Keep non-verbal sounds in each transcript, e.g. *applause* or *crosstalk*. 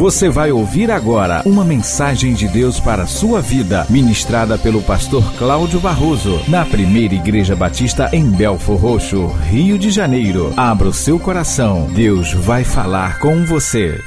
Você vai ouvir agora uma mensagem de Deus para a sua vida, ministrada pelo pastor Cláudio Barroso, na primeira Igreja Batista em Belfor Roxo, Rio de Janeiro. Abra o seu coração, Deus vai falar com você.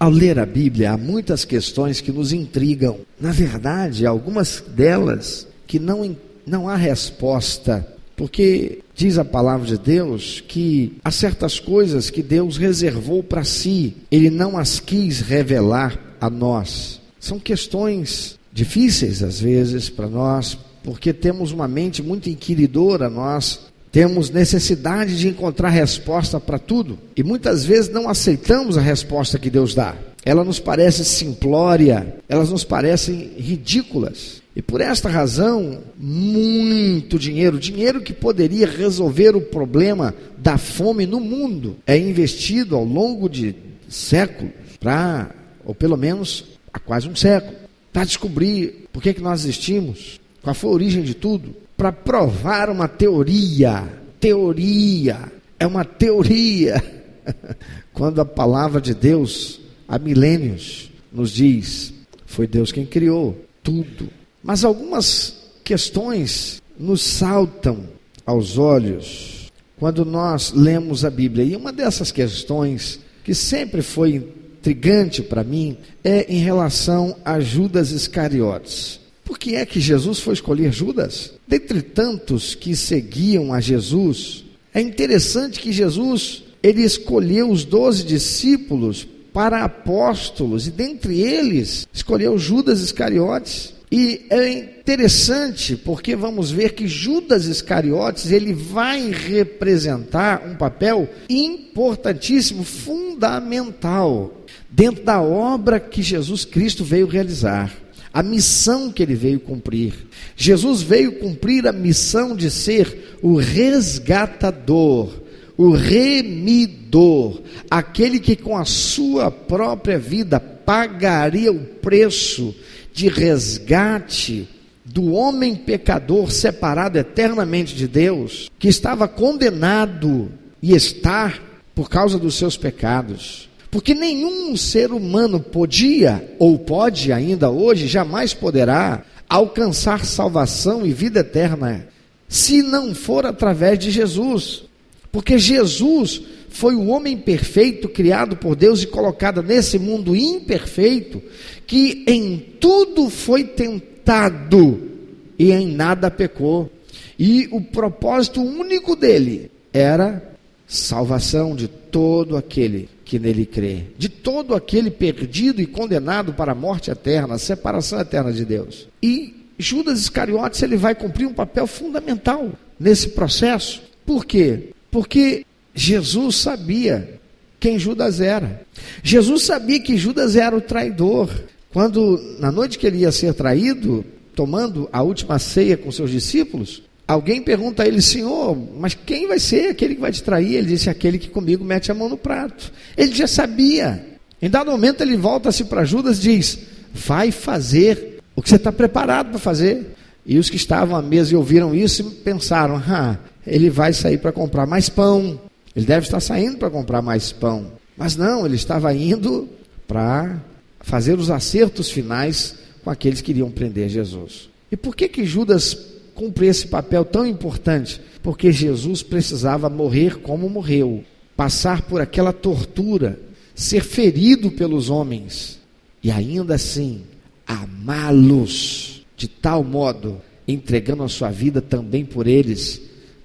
Ao ler a Bíblia, há muitas questões que nos intrigam. Na verdade, algumas delas que não, não há resposta porque diz a palavra de Deus que há certas coisas que Deus reservou para si, ele não as quis revelar a nós. São questões difíceis às vezes para nós, porque temos uma mente muito inquiridora, nós temos necessidade de encontrar resposta para tudo e muitas vezes não aceitamos a resposta que Deus dá. Ela nos parece simplória, elas nos parecem ridículas. E por esta razão, muito dinheiro, dinheiro que poderia resolver o problema da fome no mundo, é investido ao longo de séculos, para, ou pelo menos há quase um século, para descobrir por que, que nós existimos, qual foi a origem de tudo, para provar uma teoria. Teoria, é uma teoria. *laughs* Quando a palavra de Deus, há milênios, nos diz: foi Deus quem criou tudo mas algumas questões nos saltam aos olhos quando nós lemos a Bíblia. E uma dessas questões que sempre foi intrigante para mim é em relação a Judas Iscariotes. Por que é que Jesus foi escolher Judas? Dentre tantos que seguiam a Jesus, é interessante que Jesus ele escolheu os doze discípulos para apóstolos, e dentre eles escolheu Judas Iscariotes. E é interessante porque vamos ver que Judas Iscariotes ele vai representar um papel importantíssimo, fundamental dentro da obra que Jesus Cristo veio realizar, a missão que ele veio cumprir. Jesus veio cumprir a missão de ser o resgatador, o remidor, aquele que com a sua própria vida pagaria o preço de resgate do homem pecador separado eternamente de Deus, que estava condenado e está por causa dos seus pecados. Porque nenhum ser humano podia, ou pode ainda hoje, jamais poderá alcançar salvação e vida eterna, se não for através de Jesus. Porque Jesus foi o homem perfeito criado por Deus e colocado nesse mundo imperfeito, que em tudo foi tentado e em nada pecou. E o propósito único dele era salvação de todo aquele que nele crê, de todo aquele perdido e condenado para a morte eterna, a separação eterna de Deus. E Judas Iscariotes ele vai cumprir um papel fundamental nesse processo. Por quê? Porque Jesus sabia quem Judas era. Jesus sabia que Judas era o traidor. Quando, na noite que ele ia ser traído, tomando a última ceia com seus discípulos, alguém pergunta a ele, Senhor, mas quem vai ser aquele que vai te trair? Ele disse, aquele que comigo mete a mão no prato. Ele já sabia. Em dado momento ele volta-se para Judas e diz, vai fazer o que você está preparado para fazer. E os que estavam à mesa e ouviram isso pensaram, ah, ele vai sair para comprar mais pão, ele deve estar saindo para comprar mais pão. Mas não, ele estava indo para fazer os acertos finais com aqueles que iriam prender Jesus. E por que que Judas cumpre esse papel tão importante? Porque Jesus precisava morrer como morreu, passar por aquela tortura, ser ferido pelos homens e ainda assim amá-los de tal modo, entregando a sua vida também por eles,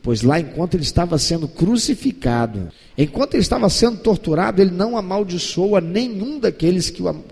Pois lá, enquanto ele estava sendo crucificado, enquanto ele estava sendo torturado, ele não amaldiçoou a nenhum daqueles que o,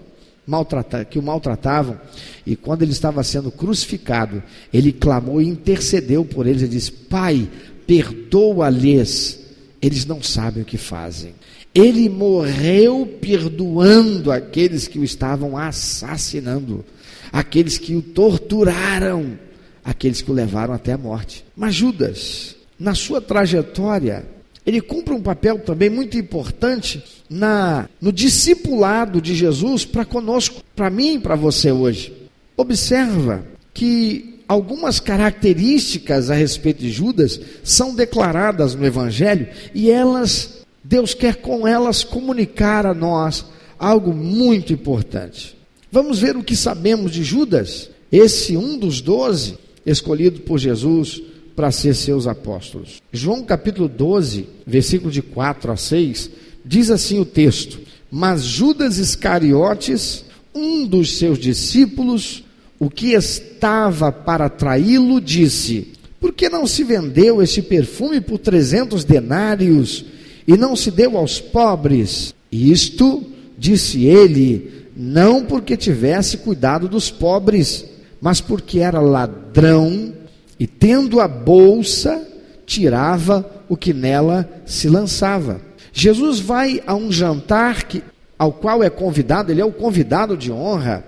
que o maltratavam. E quando ele estava sendo crucificado, ele clamou e intercedeu por eles e disse: Pai, perdoa-lhes, eles não sabem o que fazem. Ele morreu perdoando aqueles que o estavam assassinando, aqueles que o torturaram, aqueles que o levaram até a morte. Mas Judas, na sua trajetória, ele cumpre um papel também muito importante na no discipulado de Jesus para conosco, para mim e para você hoje. Observa que algumas características a respeito de Judas são declaradas no evangelho e elas Deus quer com elas comunicar a nós algo muito importante. Vamos ver o que sabemos de Judas, esse um dos doze escolhido por Jesus para ser seus apóstolos. João capítulo 12, versículo de 4 a 6, diz assim o texto: Mas Judas Iscariotes, um dos seus discípulos, o que estava para traí-lo, disse: Por que não se vendeu este perfume por trezentos denários e não se deu aos pobres? Isto, disse ele, não porque tivesse cuidado dos pobres, mas porque era ladrão e, tendo a bolsa, tirava o que nela se lançava. Jesus vai a um jantar que, ao qual é convidado, ele é o convidado de honra,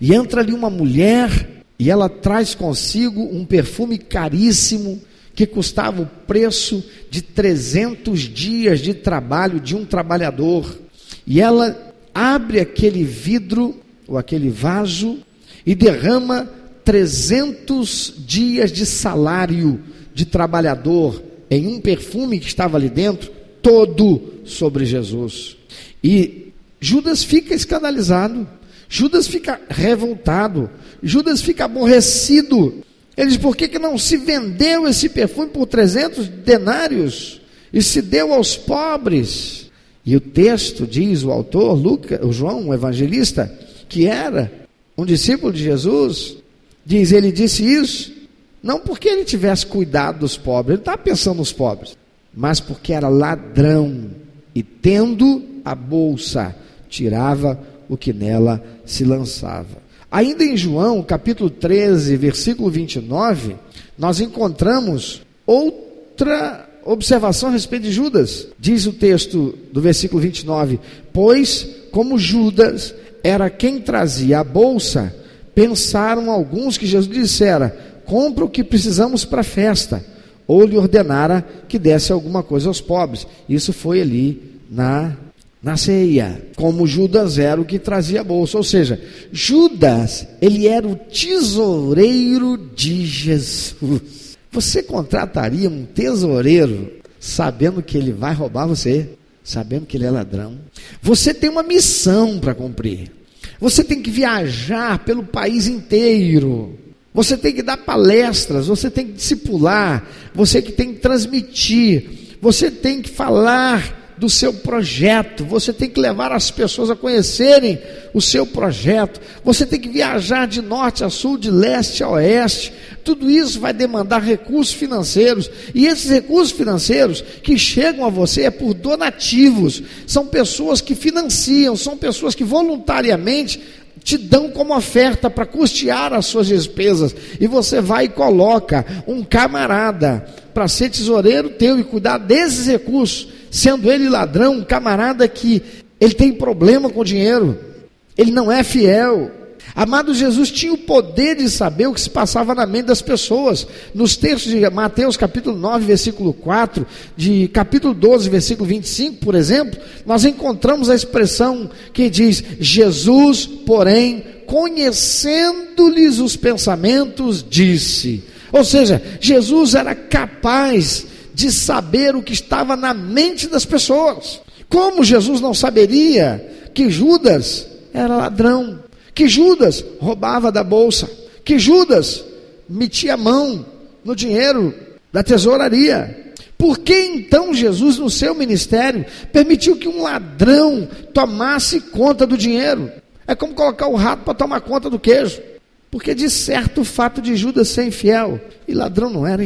e entra ali uma mulher e ela traz consigo um perfume caríssimo que custava o preço de 300 dias de trabalho de um trabalhador. E ela abre aquele vidro ou aquele vaso e derrama 300 dias de salário de trabalhador em um perfume que estava ali dentro, todo sobre Jesus. E Judas fica escandalizado, Judas fica revoltado, Judas fica aborrecido. Ele diz: por que, que não se vendeu esse perfume por 300 denários e se deu aos pobres? E o texto diz, o autor, Lucas, o João, o evangelista, que era um discípulo de Jesus, diz: ele disse isso, não porque ele tivesse cuidado dos pobres, ele estava pensando nos pobres, mas porque era ladrão e tendo a bolsa, tirava o que nela se lançava. Ainda em João, capítulo 13, versículo 29, nós encontramos outra observação a respeito de Judas. Diz o texto do versículo 29: Pois, como Judas era quem trazia a bolsa, pensaram alguns que Jesus dissera: compra o que precisamos para a festa, ou lhe ordenara que desse alguma coisa aos pobres. Isso foi ali na, na ceia, como Judas era o que trazia a bolsa. Ou seja, Judas, ele era o tesoureiro de Jesus. Você contrataria um tesoureiro sabendo que ele vai roubar você, sabendo que ele é ladrão? Você tem uma missão para cumprir. Você tem que viajar pelo país inteiro. Você tem que dar palestras, você tem que discipular, você que tem que transmitir, você tem que falar do seu projeto, você tem que levar as pessoas a conhecerem o seu projeto, você tem que viajar de norte a sul, de leste a oeste, tudo isso vai demandar recursos financeiros, e esses recursos financeiros que chegam a você é por donativos, são pessoas que financiam, são pessoas que voluntariamente te dão como oferta para custear as suas despesas, e você vai e coloca um camarada para ser tesoureiro teu e cuidar desses recursos, sendo ele ladrão, um camarada que ele tem problema com dinheiro, ele não é fiel, Amado Jesus tinha o poder de saber o que se passava na mente das pessoas. Nos textos de Mateus capítulo 9, versículo 4, de capítulo 12, versículo 25, por exemplo, nós encontramos a expressão que diz: Jesus, porém, conhecendo-lhes os pensamentos, disse. Ou seja, Jesus era capaz de saber o que estava na mente das pessoas. Como Jesus não saberia que Judas era ladrão? que Judas roubava da bolsa, que Judas metia a mão no dinheiro da tesouraria. Por que então Jesus, no seu ministério, permitiu que um ladrão tomasse conta do dinheiro? É como colocar o rato para tomar conta do queijo. Porque de certo o fato de Judas ser infiel e ladrão não era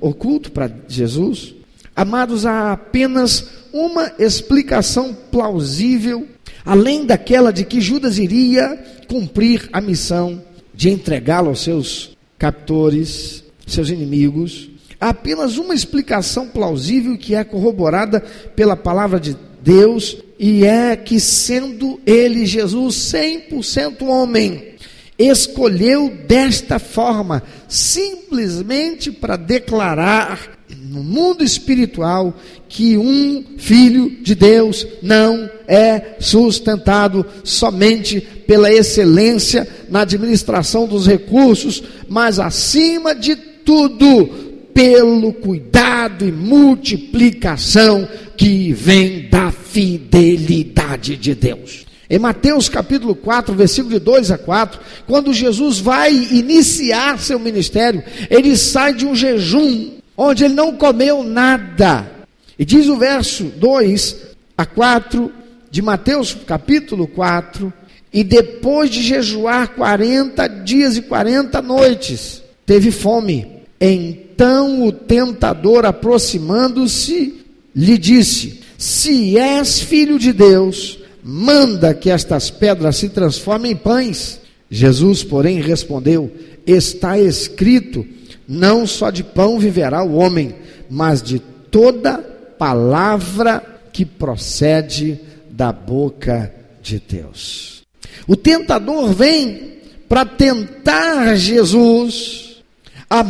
oculto para Jesus. Amados, há apenas uma explicação plausível, além daquela de que Judas iria cumprir a missão de entregá-lo aos seus captores, seus inimigos. Há apenas uma explicação plausível que é corroborada pela palavra de Deus, e é que, sendo ele, Jesus, 100% homem, escolheu desta forma, simplesmente para declarar no mundo espiritual que um filho de Deus não é sustentado somente pela excelência na administração dos recursos, mas acima de tudo pelo cuidado e multiplicação que vem da fidelidade de Deus. Em Mateus capítulo 4, versículo de 2 a 4, quando Jesus vai iniciar seu ministério, ele sai de um jejum, onde ele não comeu nada. E diz o verso 2 a 4 de Mateus capítulo 4, e depois de jejuar 40 dias e 40 noites, teve fome. Então o tentador, aproximando-se, lhe disse: Se és filho de Deus, manda que estas pedras se transformem em pães. Jesus, porém, respondeu: Está escrito: Não só de pão viverá o homem, mas de toda palavra que procede da boca de Deus. O tentador vem para tentar Jesus a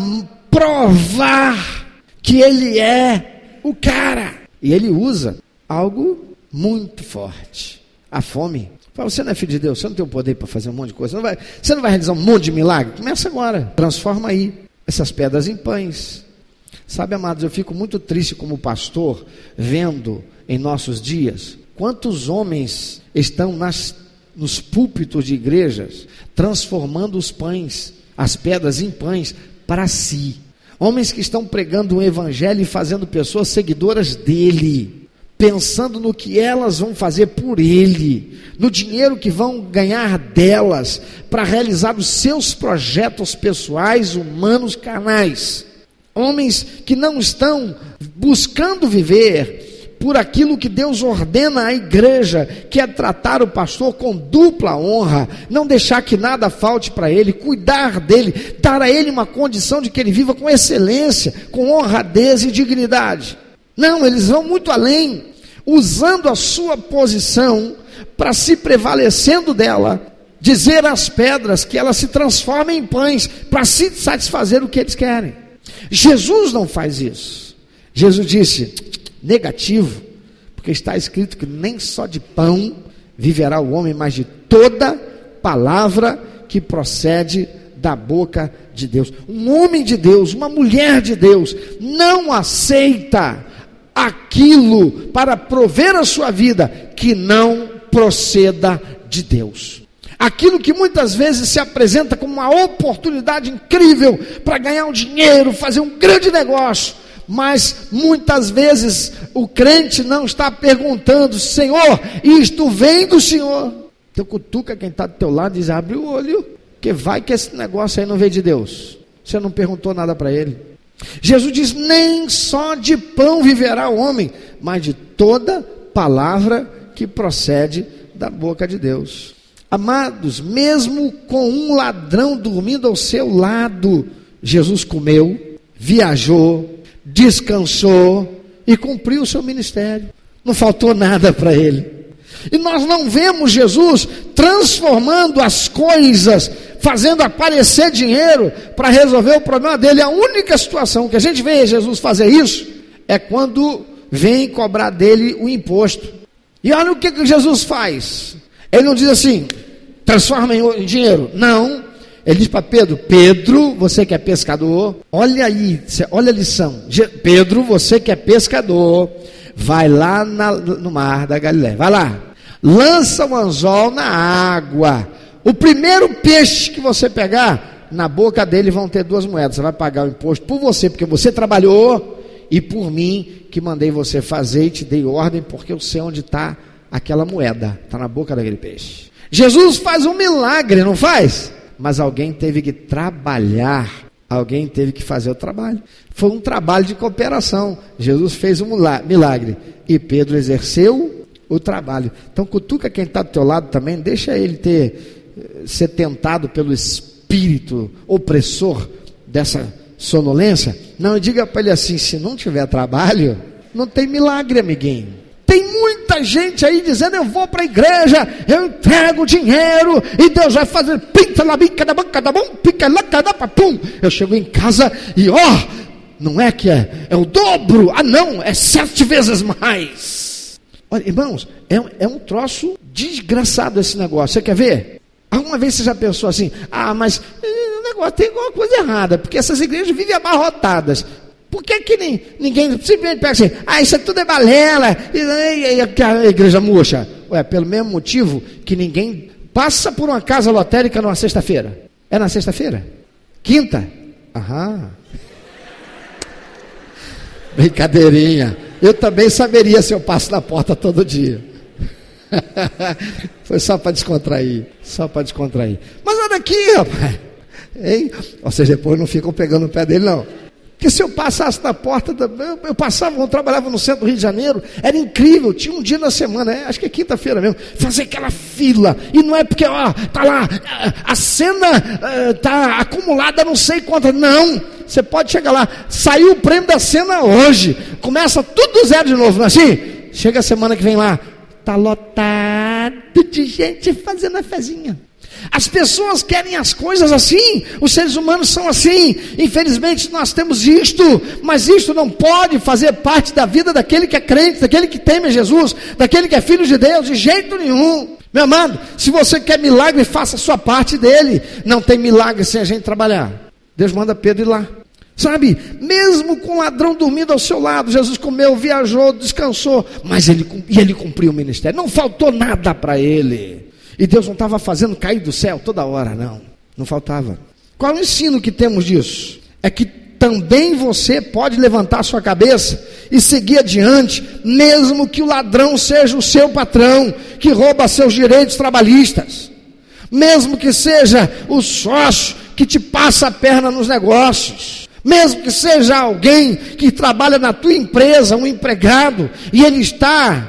provar que ele é o cara. E ele usa algo muito forte: a fome. Fala, você não é filho de Deus, você não tem o poder para fazer um monte de coisa, você não, vai, você não vai realizar um monte de milagre? Começa agora, transforma aí essas pedras em pães. Sabe, amados, eu fico muito triste como pastor, vendo em nossos dias quantos homens estão nas, nos púlpitos de igrejas transformando os pães, as pedras em pães para si. Homens que estão pregando o evangelho e fazendo pessoas seguidoras dele, pensando no que elas vão fazer por ele, no dinheiro que vão ganhar delas para realizar os seus projetos pessoais, humanos, carnais. Homens que não estão buscando viver por aquilo que Deus ordena à igreja, que é tratar o pastor com dupla honra, não deixar que nada falte para ele, cuidar dele, dar a ele uma condição de que ele viva com excelência, com honradez e dignidade. Não, eles vão muito além, usando a sua posição para se prevalecendo dela, dizer às pedras que elas se transformem em pães, para se satisfazer o que eles querem. Jesus não faz isso. Jesus disse: negativo, porque está escrito que nem só de pão viverá o homem, mas de toda palavra que procede da boca de Deus. Um homem de Deus, uma mulher de Deus, não aceita aquilo para prover a sua vida que não proceda de Deus. Aquilo que muitas vezes se apresenta como uma oportunidade incrível para ganhar um dinheiro, fazer um grande negócio, mas muitas vezes o crente não está perguntando, Senhor, isto vem do Senhor. Então cutuca quem está do teu lado e diz, abre o olho, que vai que esse negócio aí não veio de Deus. Você não perguntou nada para ele. Jesus diz: nem só de pão viverá o homem, mas de toda palavra que procede da boca de Deus. Amados, mesmo com um ladrão dormindo ao seu lado, Jesus comeu, viajou, descansou e cumpriu o seu ministério. Não faltou nada para ele. E nós não vemos Jesus transformando as coisas, fazendo aparecer dinheiro para resolver o problema dele. A única situação que a gente vê Jesus fazer isso é quando vem cobrar dele o imposto. E olha o que, que Jesus faz. Ele não diz assim, transforma em dinheiro. Não. Ele diz para Pedro: Pedro, você que é pescador, olha aí, olha a lição. Pedro, você que é pescador, vai lá na, no mar da Galiléia, vai lá, lança o anzol na água. O primeiro peixe que você pegar, na boca dele vão ter duas moedas. Você vai pagar o imposto por você, porque você trabalhou, e por mim, que mandei você fazer e te dei ordem, porque eu sei onde está aquela moeda, está na boca daquele peixe. Jesus faz um milagre, não faz? mas alguém teve que trabalhar, alguém teve que fazer o trabalho. Foi um trabalho de cooperação. Jesus fez um milagre e Pedro exerceu o trabalho. Então cutuca quem está do teu lado também, deixa ele ter ser tentado pelo espírito opressor dessa sonolência. Não, diga para ele assim: se não tiver trabalho, não tem milagre, amiguinho. Tem muita gente aí dizendo: eu vou para a igreja, eu entrego dinheiro e Deus vai fazer pinta na bica da banca da mão, pica lá, cada pum. Eu chego em casa e ó, não é que é, é o dobro, ah não, é sete vezes mais. Olha, irmãos, é, é um troço desgraçado esse negócio. Você quer ver? Alguma vez você já pensou assim: ah, mas eh, o negócio tem alguma coisa errada, porque essas igrejas vivem abarrotadas. Por que, que nem, ninguém simplesmente pega assim, ah, isso tudo é balela, e, e, e a igreja murcha? Ué, pelo mesmo motivo que ninguém passa por uma casa lotérica numa sexta-feira. É na sexta-feira? Quinta? Aham. *laughs* Brincadeirinha. Eu também saberia se eu passo na porta todo dia. *laughs* Foi só para descontrair. Só para descontrair. Mas olha aqui, rapaz. Hein? Vocês depois não ficam pegando o pé dele, não. Porque se eu passasse na porta, da, eu, eu, passava, eu trabalhava no centro do Rio de Janeiro, era incrível, tinha um dia na semana, é, acho que é quinta-feira mesmo, fazer aquela fila, e não é porque, ó, tá lá, a cena uh, tá acumulada não sei quantas, não, você pode chegar lá, saiu o prêmio da cena hoje, começa tudo do zero de novo, não é assim? Chega a semana que vem lá, tá lotado de gente fazendo a fezinha. As pessoas querem as coisas assim, os seres humanos são assim. Infelizmente nós temos isto, mas isto não pode fazer parte da vida daquele que é crente, daquele que teme Jesus, daquele que é filho de Deus, de jeito nenhum. Meu amado, se você quer milagre, faça a sua parte dele. Não tem milagre sem a gente trabalhar. Deus manda Pedro ir lá. Sabe, mesmo com o ladrão dormindo ao seu lado, Jesus comeu, viajou, descansou, mas ele, e ele cumpriu o ministério, não faltou nada para ele. E Deus não estava fazendo cair do céu toda hora, não. Não faltava. Qual o ensino que temos disso? É que também você pode levantar sua cabeça e seguir adiante, mesmo que o ladrão seja o seu patrão, que rouba seus direitos trabalhistas, mesmo que seja o sócio que te passa a perna nos negócios, mesmo que seja alguém que trabalha na tua empresa, um empregado, e ele está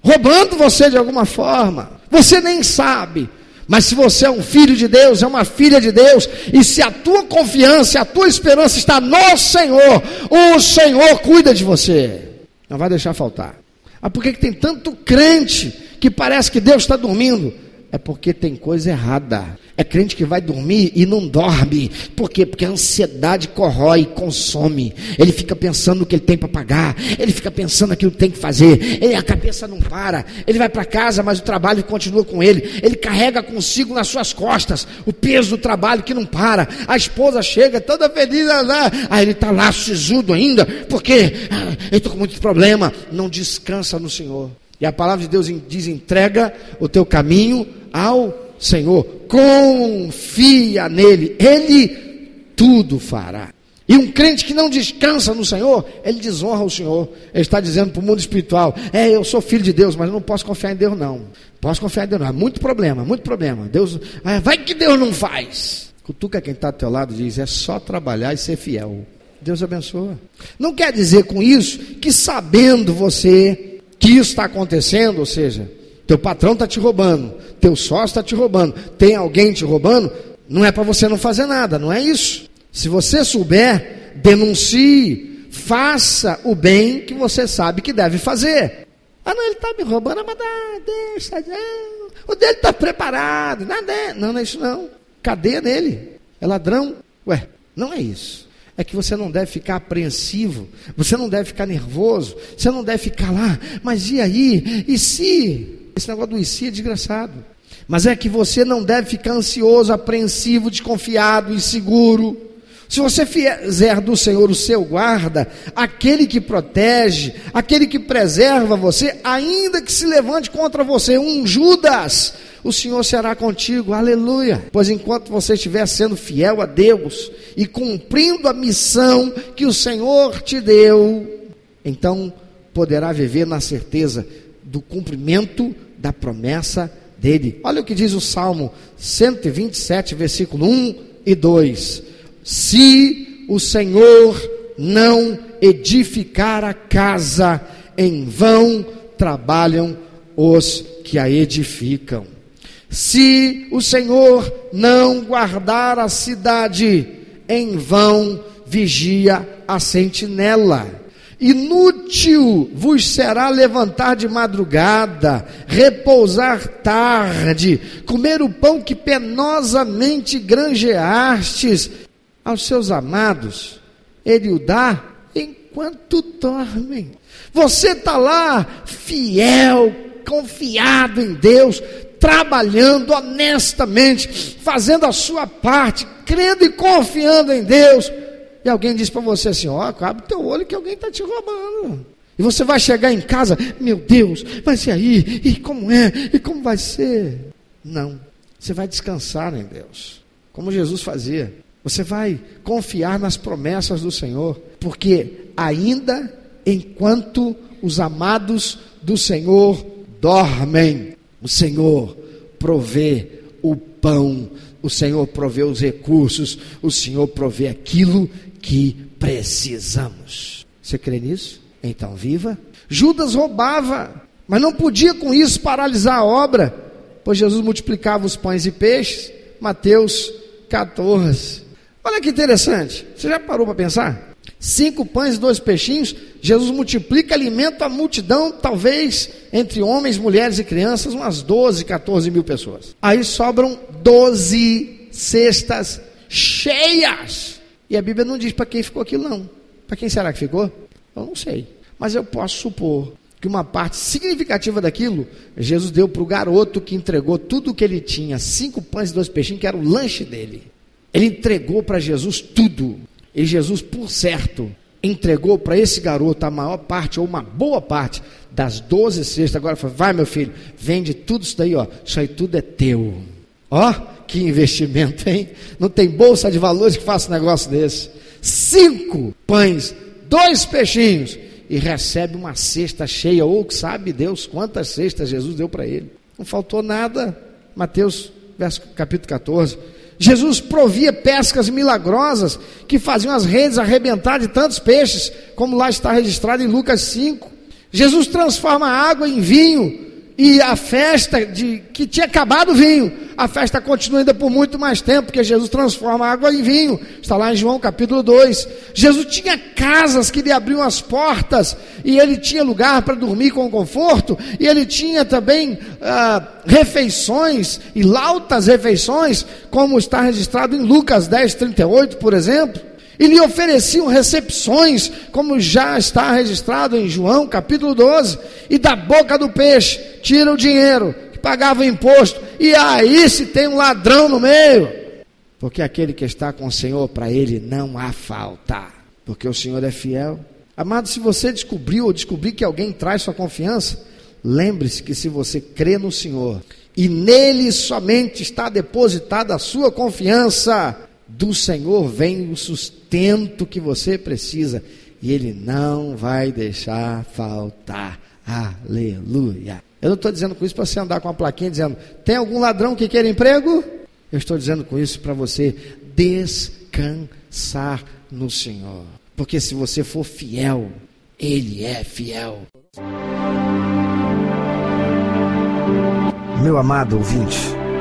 roubando você de alguma forma. Você nem sabe. Mas se você é um filho de Deus, é uma filha de Deus, e se a tua confiança, a tua esperança está no Senhor, o Senhor cuida de você. Não vai deixar faltar. Ah, por que, que tem tanto crente que parece que Deus está dormindo? É porque tem coisa errada. É crente que vai dormir e não dorme. Por quê? Porque a ansiedade corrói, consome. Ele fica pensando no que ele tem para pagar. Ele fica pensando naquilo que tem que fazer. Ele, a cabeça não para. Ele vai para casa, mas o trabalho continua com ele. Ele carrega consigo nas suas costas o peso do trabalho que não para. A esposa chega toda feliz. Lá, aí ele está lá sisudo ainda. Porque ah, eu estou com muito problema. Não descansa no Senhor. E a palavra de Deus diz: entrega o teu caminho ao Senhor, confia nele, ele tudo fará. E um crente que não descansa no Senhor, ele desonra o Senhor. Ele está dizendo para o mundo espiritual: É, eu sou filho de Deus, mas não posso confiar em Deus, não. Posso confiar em Deus, não. É muito problema, muito problema. Deus, ah, vai que Deus não faz. Cutuca quem está do teu lado diz: É só trabalhar e ser fiel. Deus abençoa. Não quer dizer com isso que sabendo você que isso está acontecendo, ou seja, teu patrão está te roubando, teu sócio está te roubando, tem alguém te roubando, não é para você não fazer nada, não é isso. Se você souber, denuncie, faça o bem que você sabe que deve fazer. Ah, não, ele está me roubando, mas dá, deixa, não. o dele está preparado, nada, não, não é isso não. Cadeia nele, é ladrão. Ué, não é isso é que você não deve ficar apreensivo, você não deve ficar nervoso, você não deve ficar lá, mas e aí? E se? Esse negócio do IC é desgraçado. Mas é que você não deve ficar ansioso, apreensivo, desconfiado, inseguro. Se você fizer do Senhor o seu guarda, aquele que protege, aquele que preserva você, ainda que se levante contra você um Judas, o Senhor será contigo, aleluia. Pois enquanto você estiver sendo fiel a Deus e cumprindo a missão que o Senhor te deu, então poderá viver na certeza do cumprimento da promessa dele. Olha o que diz o Salmo 127, versículo 1 e 2: Se o Senhor não edificar a casa, em vão trabalham os que a edificam. Se o Senhor não guardar a cidade, em vão vigia a sentinela. Inútil vos será levantar de madrugada, repousar tarde, comer o pão que penosamente granjeastes aos seus amados. Ele o dá enquanto dormem. Você está lá, fiel, confiado em Deus, trabalhando honestamente, fazendo a sua parte, crendo e confiando em Deus e alguém diz para você assim: ó, oh, abre teu olho que alguém está te roubando. E você vai chegar em casa, meu Deus, vai ser aí, e como é, e como vai ser? Não. Você vai descansar em Deus, como Jesus fazia. Você vai confiar nas promessas do Senhor, porque ainda enquanto os amados do Senhor dormem, o Senhor provê o pão, o Senhor provê os recursos, o Senhor provê aquilo que precisamos. Você crê nisso? Então viva. Judas roubava, mas não podia com isso paralisar a obra, pois Jesus multiplicava os pães e peixes. Mateus 14. Olha que interessante. Você já parou para pensar? Cinco pães e dois peixinhos, Jesus multiplica, alimenta a multidão, talvez entre homens, mulheres e crianças, umas 12, 14 mil pessoas. Aí sobram 12 cestas cheias. E a Bíblia não diz para quem ficou aquilo, não. Para quem será que ficou? Eu não sei. Mas eu posso supor que uma parte significativa daquilo, Jesus deu para o garoto que entregou tudo o que ele tinha, cinco pães e dois peixinhos, que era o lanche dele. Ele entregou para Jesus tudo. E Jesus, por certo, entregou para esse garoto a maior parte, ou uma boa parte, das doze cestas. Agora falou: vai, meu filho, vende tudo isso daí, ó. Isso aí tudo é teu. Ó, que investimento, hein? Não tem bolsa de valores que faça um negócio desse. Cinco pães, dois peixinhos, e recebe uma cesta cheia, ou sabe Deus quantas cestas Jesus deu para ele. Não faltou nada. Mateus, verso, capítulo 14. Jesus provia pescas milagrosas que faziam as redes arrebentar de tantos peixes, como lá está registrado em Lucas 5. Jesus transforma a água em vinho e a festa de que tinha acabado o vinho, a festa continua ainda por muito mais tempo, porque Jesus transforma água em vinho. Está lá em João capítulo 2. Jesus tinha casas que lhe abriam as portas, e ele tinha lugar para dormir com conforto, e ele tinha também ah, refeições, e lautas refeições, como está registrado em Lucas 10, 38, por exemplo e lhe ofereciam recepções, como já está registrado em João capítulo 12, e da boca do peixe tira o dinheiro, que pagava o imposto, e aí se tem um ladrão no meio, porque aquele que está com o Senhor, para ele não há falta, porque o Senhor é fiel. Amado, se você descobriu ou descobrir que alguém traz sua confiança, lembre-se que se você crê no Senhor, e nele somente está depositada a sua confiança, do Senhor vem o sustento que você precisa e Ele não vai deixar faltar. Aleluia. Eu não estou dizendo com isso para você andar com uma plaquinha dizendo: tem algum ladrão que quer emprego? Eu estou dizendo com isso para você descansar no Senhor. Porque se você for fiel, Ele é fiel. Meu amado ouvinte,